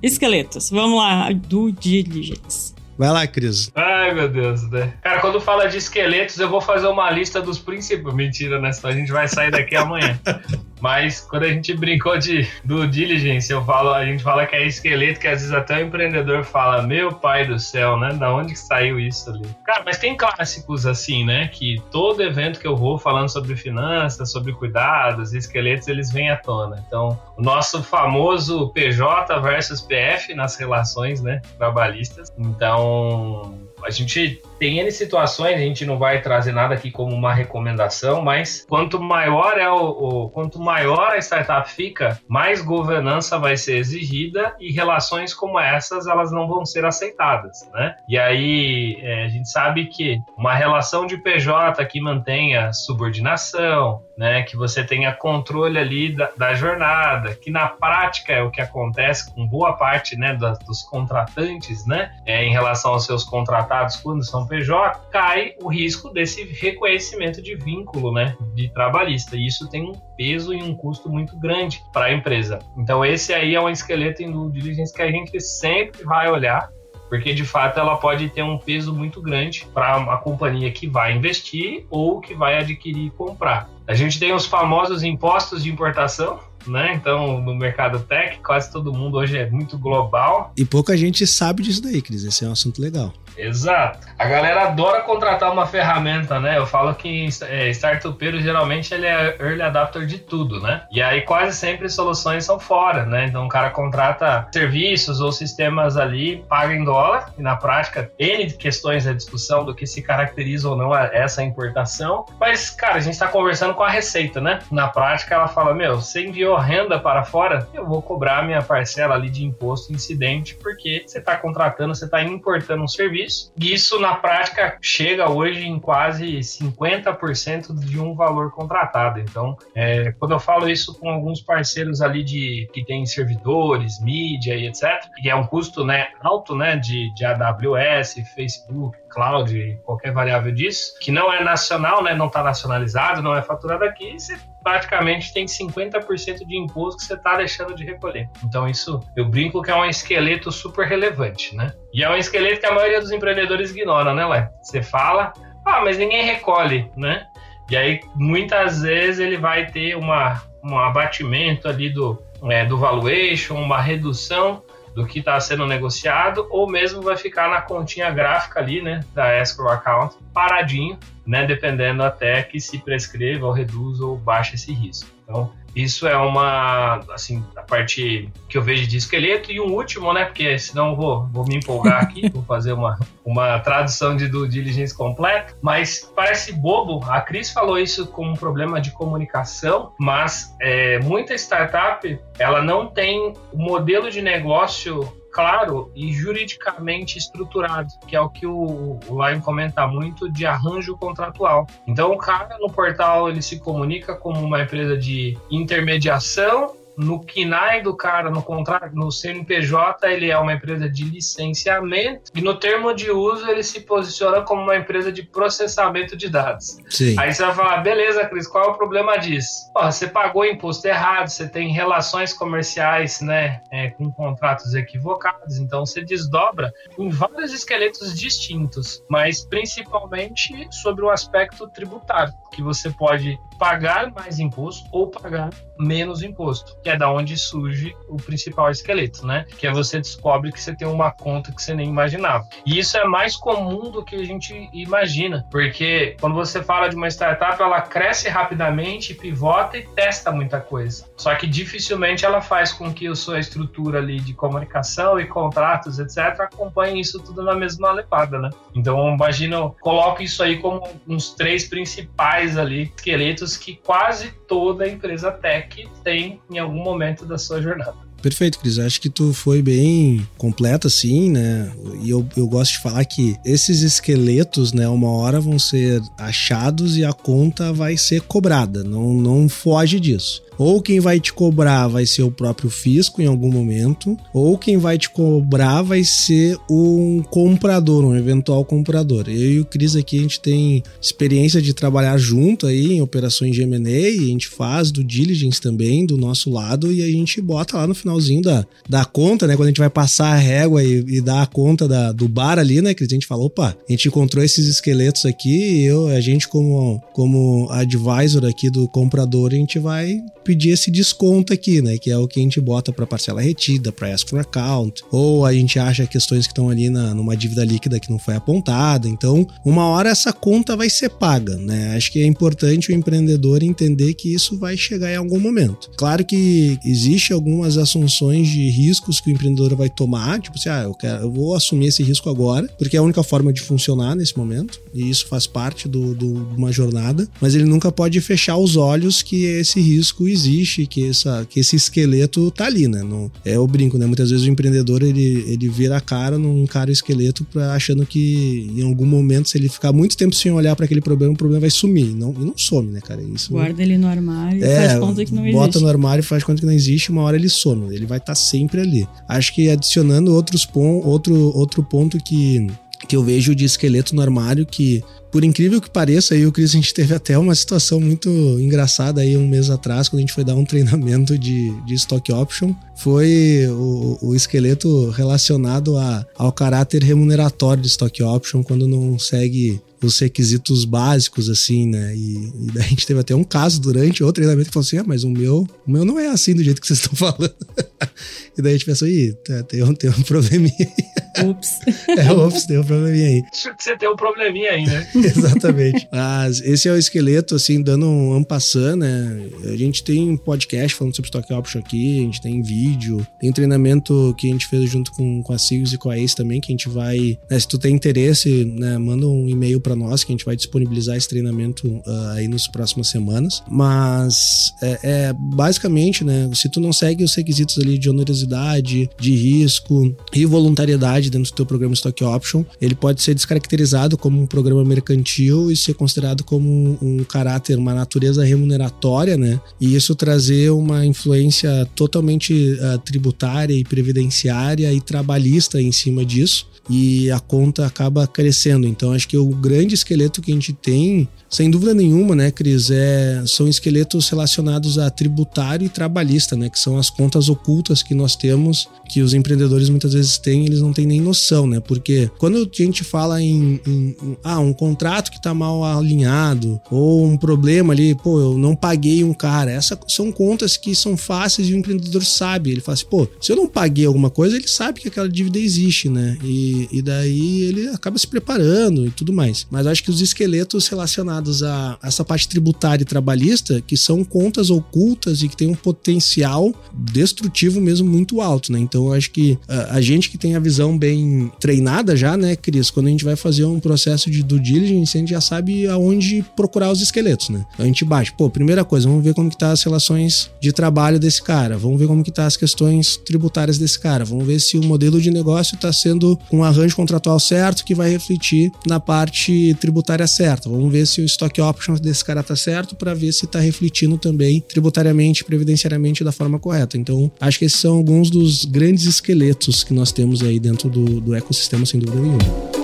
Esqueletos, vamos lá. Do Diligence. Vai lá, Cris. Ai, meu Deus, né? Cara, quando fala de esqueletos, eu vou fazer uma lista dos princípios. Mentira, né? Senão a gente vai sair daqui amanhã. <laughs> Mas quando a gente brincou de, do diligence, eu falo, a gente fala que é esqueleto, que às vezes até o empreendedor fala, meu pai do céu, né? Da onde que saiu isso ali? Cara, mas tem clássicos assim, né? Que todo evento que eu vou falando sobre finanças, sobre cuidados, esqueletos, eles vêm à tona. Então, o nosso famoso PJ versus PF nas relações, né? Trabalhistas. Então, a gente tem N situações, a gente não vai trazer nada aqui como uma recomendação, mas quanto maior é o, o, quanto maior a startup fica, mais governança vai ser exigida e relações como essas elas não vão ser aceitadas, né? E aí é, a gente sabe que uma relação de PJ que mantenha subordinação, né, que você tenha controle ali da, da, jornada, que na prática é o que acontece com boa parte, né, da, dos contratantes, né, é, em relação aos seus contratados quando são PJ, cai o risco desse reconhecimento de vínculo, né, de trabalhista. E isso tem um peso e um custo muito grande para a empresa. Então esse aí é um esqueleto em due diligence que a gente sempre vai olhar porque de fato ela pode ter um peso muito grande para a companhia que vai investir ou que vai adquirir e comprar. A gente tem os famosos impostos de importação, né? Então, no mercado tech, quase todo mundo hoje é muito global. E pouca gente sabe disso daí, Cris. Esse é um assunto legal. Exato. A galera adora contratar uma ferramenta, né? Eu falo que é, startupeiro geralmente ele é early adapter de tudo, né? E aí quase sempre soluções são fora, né? Então o cara contrata serviços ou sistemas ali, paga em dólar, e na prática, N questões da discussão do que se caracteriza ou não essa importação. Mas, cara, a gente está conversando com a Receita, né? Na prática, ela fala: Meu, você enviou renda para fora, eu vou cobrar minha parcela ali de imposto incidente, porque você está contratando, você está importando um serviço. E isso, na prática, chega hoje em quase 50% de um valor contratado. Então, é, quando eu falo isso com alguns parceiros ali de que tem servidores, mídia e etc., que é um custo né, alto né, de, de AWS, Facebook, cloud, qualquer variável disso, que não é nacional, né, não está nacionalizado, não é faturado aqui, você praticamente tem 50% de imposto que você está deixando de recolher. Então isso, eu brinco que é um esqueleto super relevante, né? E é um esqueleto que a maioria dos empreendedores ignora, né, Lé? Você fala, ah, mas ninguém recolhe, né? E aí, muitas vezes, ele vai ter uma, um abatimento ali do, é, do valuation, uma redução do que está sendo negociado, ou mesmo vai ficar na continha gráfica ali, né, da escrow account, paradinho, né, dependendo até que se prescreva ou reduza ou baixe esse risco. Então, isso é uma, assim, a parte que eu vejo de esqueleto. E um último, né? Porque senão eu vou, vou me empolgar aqui, <laughs> vou fazer uma, uma tradução de do diligence completo. Mas parece bobo. A Cris falou isso como um problema de comunicação, mas é, muita startup ela não tem o modelo de negócio claro e juridicamente estruturado, que é o que o, o Lion comenta muito de arranjo contratual. Então o cara no portal ele se comunica como uma empresa de intermediação no KINAI do cara, no contrato, no CNPJ, ele é uma empresa de licenciamento e no termo de uso ele se posiciona como uma empresa de processamento de dados. Sim. Aí você vai falar, beleza, Cris, qual é o problema disso? Você pagou imposto errado, você tem relações comerciais, né, é, com contratos equivocados, então você desdobra em vários esqueletos distintos, mas principalmente sobre o aspecto tributário, que você pode pagar mais imposto ou pagar menos imposto, que é da onde surge o principal esqueleto, né? Que é você descobre que você tem uma conta que você nem imaginava. E isso é mais comum do que a gente imagina, porque quando você fala de uma startup, ela cresce rapidamente, pivota e testa muita coisa. Só que dificilmente ela faz com que a sua estrutura ali de comunicação e contratos, etc, acompanhe isso tudo na mesma levada, né? Então, imagino, coloco isso aí como uns três principais ali esqueletos que quase toda empresa tech tem em algum momento da sua jornada. Perfeito, Cris. Acho que tu foi bem completa, assim, né? E eu, eu gosto de falar que esses esqueletos, né, uma hora vão ser achados e a conta vai ser cobrada. Não, não foge disso. Ou quem vai te cobrar vai ser o próprio fisco em algum momento, ou quem vai te cobrar vai ser um comprador, um eventual comprador. Eu e o Cris aqui a gente tem experiência de trabalhar junto aí em operações de M&A, a gente faz do diligence também do nosso lado e a gente bota lá no finalzinho da, da conta, né, quando a gente vai passar a régua e, e dar a conta da, do bar ali, né, Cris, a gente falou, opa, a gente encontrou esses esqueletos aqui eu, a gente como, como advisor aqui do comprador, a gente vai pedir esse desconto aqui, né? Que é o que a gente bota para parcela retida, para escrow account, ou a gente acha questões que estão ali na, numa dívida líquida que não foi apontada. Então, uma hora essa conta vai ser paga, né? Acho que é importante o empreendedor entender que isso vai chegar em algum momento. Claro que existe algumas assunções de riscos que o empreendedor vai tomar, tipo assim, ah, eu, quero, eu vou assumir esse risco agora, porque é a única forma de funcionar nesse momento, e isso faz parte de uma jornada, mas ele nunca pode fechar os olhos que esse risco existe, que, essa, que esse esqueleto tá ali, né? No, é o brinco, né? Muitas vezes o empreendedor ele, ele vira a cara num cara esqueleto pra, achando que em algum momento, se ele ficar muito tempo sem olhar para aquele problema, o problema vai sumir. E não, não some, né, cara? Isso, Guarda ele no armário é, faz conta que não existe. Bota no armário e faz conta que não existe, uma hora ele some. Ele vai estar tá sempre ali. Acho que adicionando outros pon outro, outro ponto que que eu vejo de esqueleto no armário que por incrível que pareça, aí o Cris, a gente teve até uma situação muito engraçada aí um mês atrás, quando a gente foi dar um <laughs> treinamento de, de stock option. Foi o, o esqueleto relacionado a, ao caráter remuneratório de stock option, quando não segue os requisitos básicos, assim, né? E, e, daí a gente teve até um caso durante o treinamento que falou assim: ah, mas o meu, o meu não é assim do jeito que vocês estão falando. <laughs> e daí a gente pensou, ih, tem tem um probleminha aí. Ups. <laughs> É, ups, tem um probleminha aí. Você tem um probleminha aí, né? <laughs> Exatamente. Mas esse é o esqueleto, assim, dando um ampassã, né? A gente tem um podcast falando sobre Stock Option aqui, a gente tem vídeo, tem treinamento que a gente fez junto com, com a Sirius e com a Ace também, que a gente vai, né, se tu tem interesse, né, manda um e-mail para nós que a gente vai disponibilizar esse treinamento uh, aí nas próximas semanas. Mas é, é, basicamente, né, se tu não segue os requisitos ali de onerosidade, de risco e voluntariedade dentro do teu programa Stock Option, ele pode ser descaracterizado como um programa mercantil e ser considerado como um, um caráter, uma natureza remuneratória, né? E isso trazer uma influência totalmente uh, tributária e previdenciária e trabalhista em cima disso e a conta acaba crescendo. Então acho que o grande esqueleto que a gente tem sem dúvida nenhuma, né, Cris, é, são esqueletos relacionados a tributário e trabalhista, né, que são as contas ocultas que nós temos, que os empreendedores muitas vezes têm, eles não têm nem noção, né, porque quando a gente fala em, em, em ah, um contrato que está mal alinhado, ou um problema ali, pô, eu não paguei um cara, essas são contas que são fáceis e o empreendedor sabe, ele fala assim, pô, se eu não paguei alguma coisa, ele sabe que aquela dívida existe, né, e, e daí ele acaba se preparando e tudo mais. Mas acho que os esqueletos relacionados a essa parte tributária e trabalhista, que são contas ocultas e que tem um potencial destrutivo mesmo muito alto, né? Então acho que a, a gente que tem a visão bem treinada já, né, Cris, quando a gente vai fazer um processo de due diligence, a gente já sabe aonde procurar os esqueletos, né? Então a gente bate, pô, primeira coisa, vamos ver como que tá as relações de trabalho desse cara, vamos ver como que tá as questões tributárias desse cara, vamos ver se o modelo de negócio está sendo um arranjo contratual certo que vai refletir na parte tributária certa, vamos ver se o stock options desse cara tá certo para ver se tá refletindo também tributariamente, previdenciariamente da forma correta. Então, acho que esses são alguns dos grandes esqueletos que nós temos aí dentro do, do ecossistema, sem dúvida nenhuma.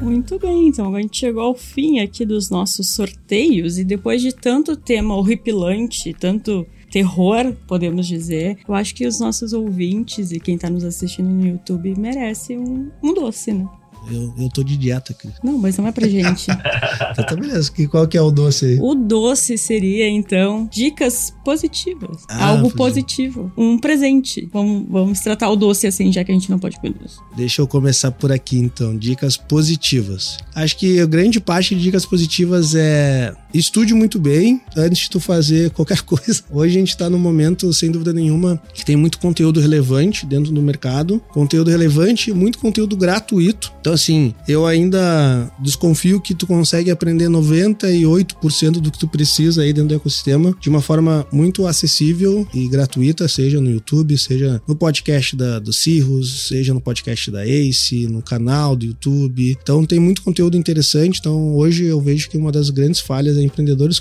Muito bem, então a gente chegou ao fim aqui dos nossos sorteios e depois de tanto tema horripilante, tanto terror, podemos dizer. Eu acho que os nossos ouvintes e quem tá nos assistindo no YouTube merece um, um doce, né? Eu, eu tô de dieta, Cris. Não, mas não é pra gente. então <laughs> tá beleza. Que, qual que é o doce aí? O doce seria, então, dicas positivas. Ah, Algo positivo. Um presente. Vamos, vamos tratar o doce assim, já que a gente não pode comer doce. Deixa eu começar por aqui, então. Dicas positivas. Acho que a grande parte de dicas positivas é estude muito bem antes de tu fazer qualquer <laughs> coisa. Hoje a gente tá num momento, sem dúvida nenhuma, que tem muito conteúdo relevante dentro do mercado. Conteúdo relevante, muito conteúdo gratuito. Então, assim, eu ainda desconfio que tu consegue aprender 98% do que tu precisa aí dentro do ecossistema de uma forma muito acessível e gratuita, seja no YouTube, seja no podcast da, do Cirrus, seja no podcast da Ace, no canal do YouTube. Então tem muito conteúdo interessante. Então hoje eu vejo que uma das grandes falhas é empreendedores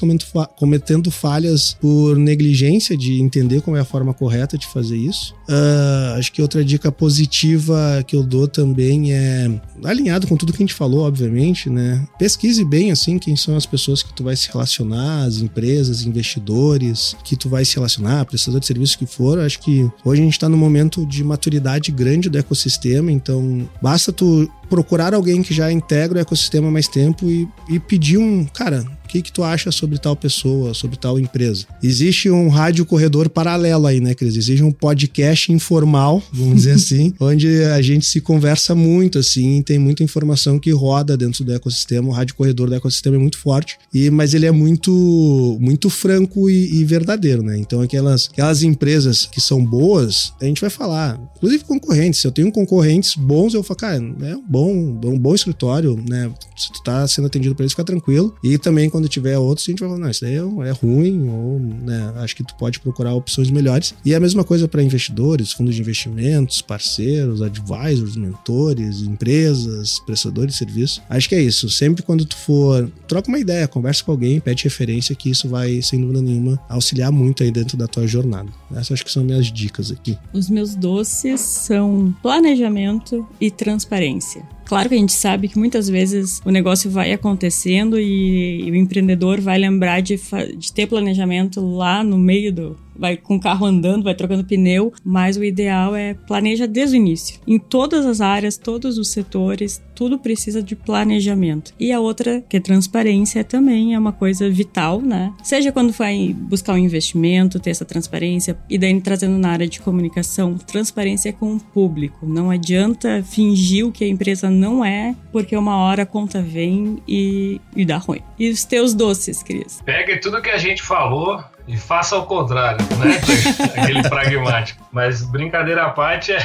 cometendo falhas por negligência de entender como é a forma correta de fazer isso. Uh, acho que outra dica positiva que eu dou também é alinhado com tudo que a gente falou, obviamente, né? Pesquise bem, assim, quem são as pessoas que tu vai se relacionar, as empresas, investidores que tu vai se relacionar, prestador de serviço que for. Acho que hoje a gente está num momento de maturidade grande do ecossistema, então basta tu procurar alguém que já integra o ecossistema há mais tempo e, e pedir um, cara, que, que tu acha sobre tal pessoa, sobre tal empresa? Existe um rádio corredor paralelo aí, né, Cris? Existe um podcast informal, vamos dizer <laughs> assim, onde a gente se conversa muito, assim, tem muita informação que roda dentro do ecossistema. O rádio corredor do ecossistema é muito forte, e mas ele é muito, muito franco e, e verdadeiro, né? Então, aquelas, aquelas empresas que são boas, a gente vai falar. Inclusive concorrentes. Se eu tenho concorrentes bons, eu falo, cara, é um bom, um bom escritório, né? Se tu tá sendo atendido por eles, fica tranquilo. E também quando quando tiver outros, a gente vai falar, não, isso daí é, é ruim, ou, né, acho que tu pode procurar opções melhores. E é a mesma coisa para investidores, fundos de investimentos, parceiros, advisors, mentores, empresas, prestadores de serviço. Acho que é isso. Sempre quando tu for, troca uma ideia, conversa com alguém, pede referência, que isso vai, sem dúvida nenhuma, auxiliar muito aí dentro da tua jornada. Essas acho que são minhas dicas aqui. Os meus doces são planejamento e transparência. Claro que a gente sabe que muitas vezes o negócio vai acontecendo e, o empreendedor vai lembrar de, de ter planejamento lá no meio do, vai com o carro andando, vai trocando pneu, mas o ideal é planeja desde o início. Em todas as áreas, todos os setores, tudo precisa de planejamento. E a outra, que é transparência, também é uma coisa vital, né? Seja quando vai buscar um investimento, ter essa transparência, e daí trazendo na área de comunicação, transparência com o público. Não adianta fingir o que a empresa não é, porque uma hora a conta vem e, e dá ruim. E os teus doces, Cris? Pega tudo que a gente falou, e faça o contrário, né? <laughs> Aquele pragmático. Mas brincadeira à parte, é...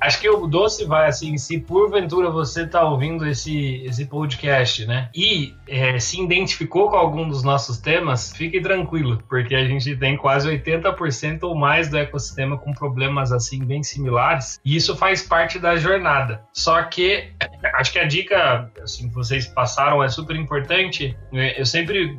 acho que o doce vai assim, se porventura você tá ouvindo esse, esse podcast, né? E é, se identificou com algum dos nossos temas, fique tranquilo, porque a gente tem quase 80% ou mais do ecossistema com problemas assim bem similares, e isso faz parte da jornada. Só que acho que a dica assim, que vocês passaram é super importante. Eu sempre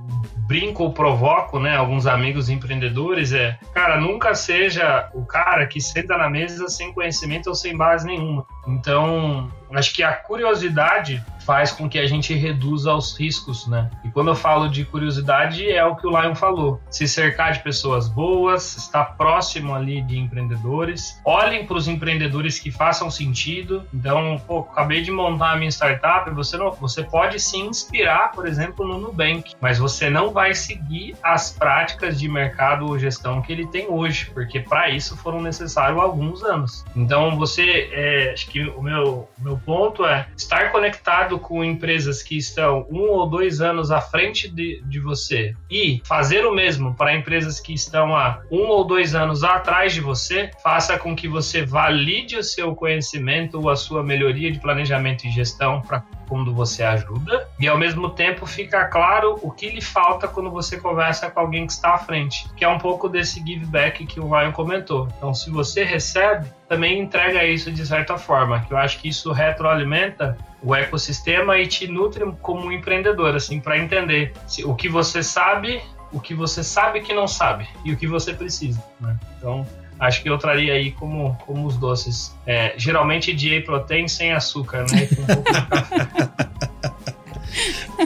brinco ou provoco, né, alguns amigos empreendedores é, cara, nunca seja o cara que senta na mesa sem conhecimento ou sem base nenhuma. Então, acho que a curiosidade faz com que a gente reduza os riscos, né? E quando eu falo de curiosidade, é o que o Lion falou: se cercar de pessoas boas, estar próximo ali de empreendedores, olhem para os empreendedores que façam sentido. Então, pô, acabei de montar a minha startup, você não, você pode se inspirar, por exemplo, no Nubank, mas você não vai seguir as práticas de mercado ou gestão que ele tem hoje, porque para isso foram necessários alguns anos. Então, você, é, acho que o meu, meu ponto é estar conectado com empresas que estão um ou dois anos à frente de, de você e fazer o mesmo para empresas que estão há um ou dois anos atrás de você, faça com que você valide o seu conhecimento ou a sua melhoria de planejamento e gestão para quando você ajuda e ao mesmo tempo fica claro o que lhe falta quando você conversa com alguém que está à frente, que é um pouco desse give back que o Ryan comentou. Então, se você recebe, também entrega isso de certa forma, que eu acho que isso retroalimenta o ecossistema e te nutre como um empreendedor, assim, para entender o que você sabe, o que você sabe que não sabe e o que você precisa. Né? Então, acho que eu traria aí como, como os doces. É, geralmente de protein sem açúcar, né? Com um pouco de café.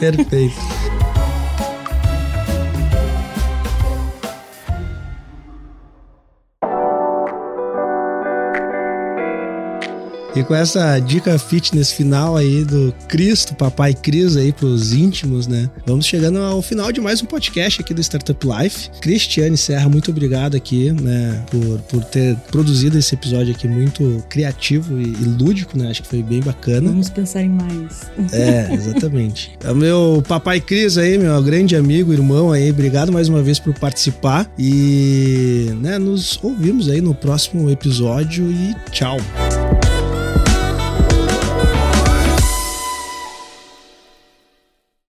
<laughs> Perfeito. E com essa dica fitness final aí do Cristo, papai Cris aí pros íntimos, né? Vamos chegando ao final de mais um podcast aqui do Startup Life. Cristiane Serra, muito obrigado aqui, né, por, por ter produzido esse episódio aqui muito criativo e, e lúdico, né? Acho que foi bem bacana. Vamos pensar em mais. É, exatamente. <laughs> é o meu papai Cris aí, meu grande amigo, irmão aí, obrigado mais uma vez por participar e, né, nos ouvimos aí no próximo episódio e tchau.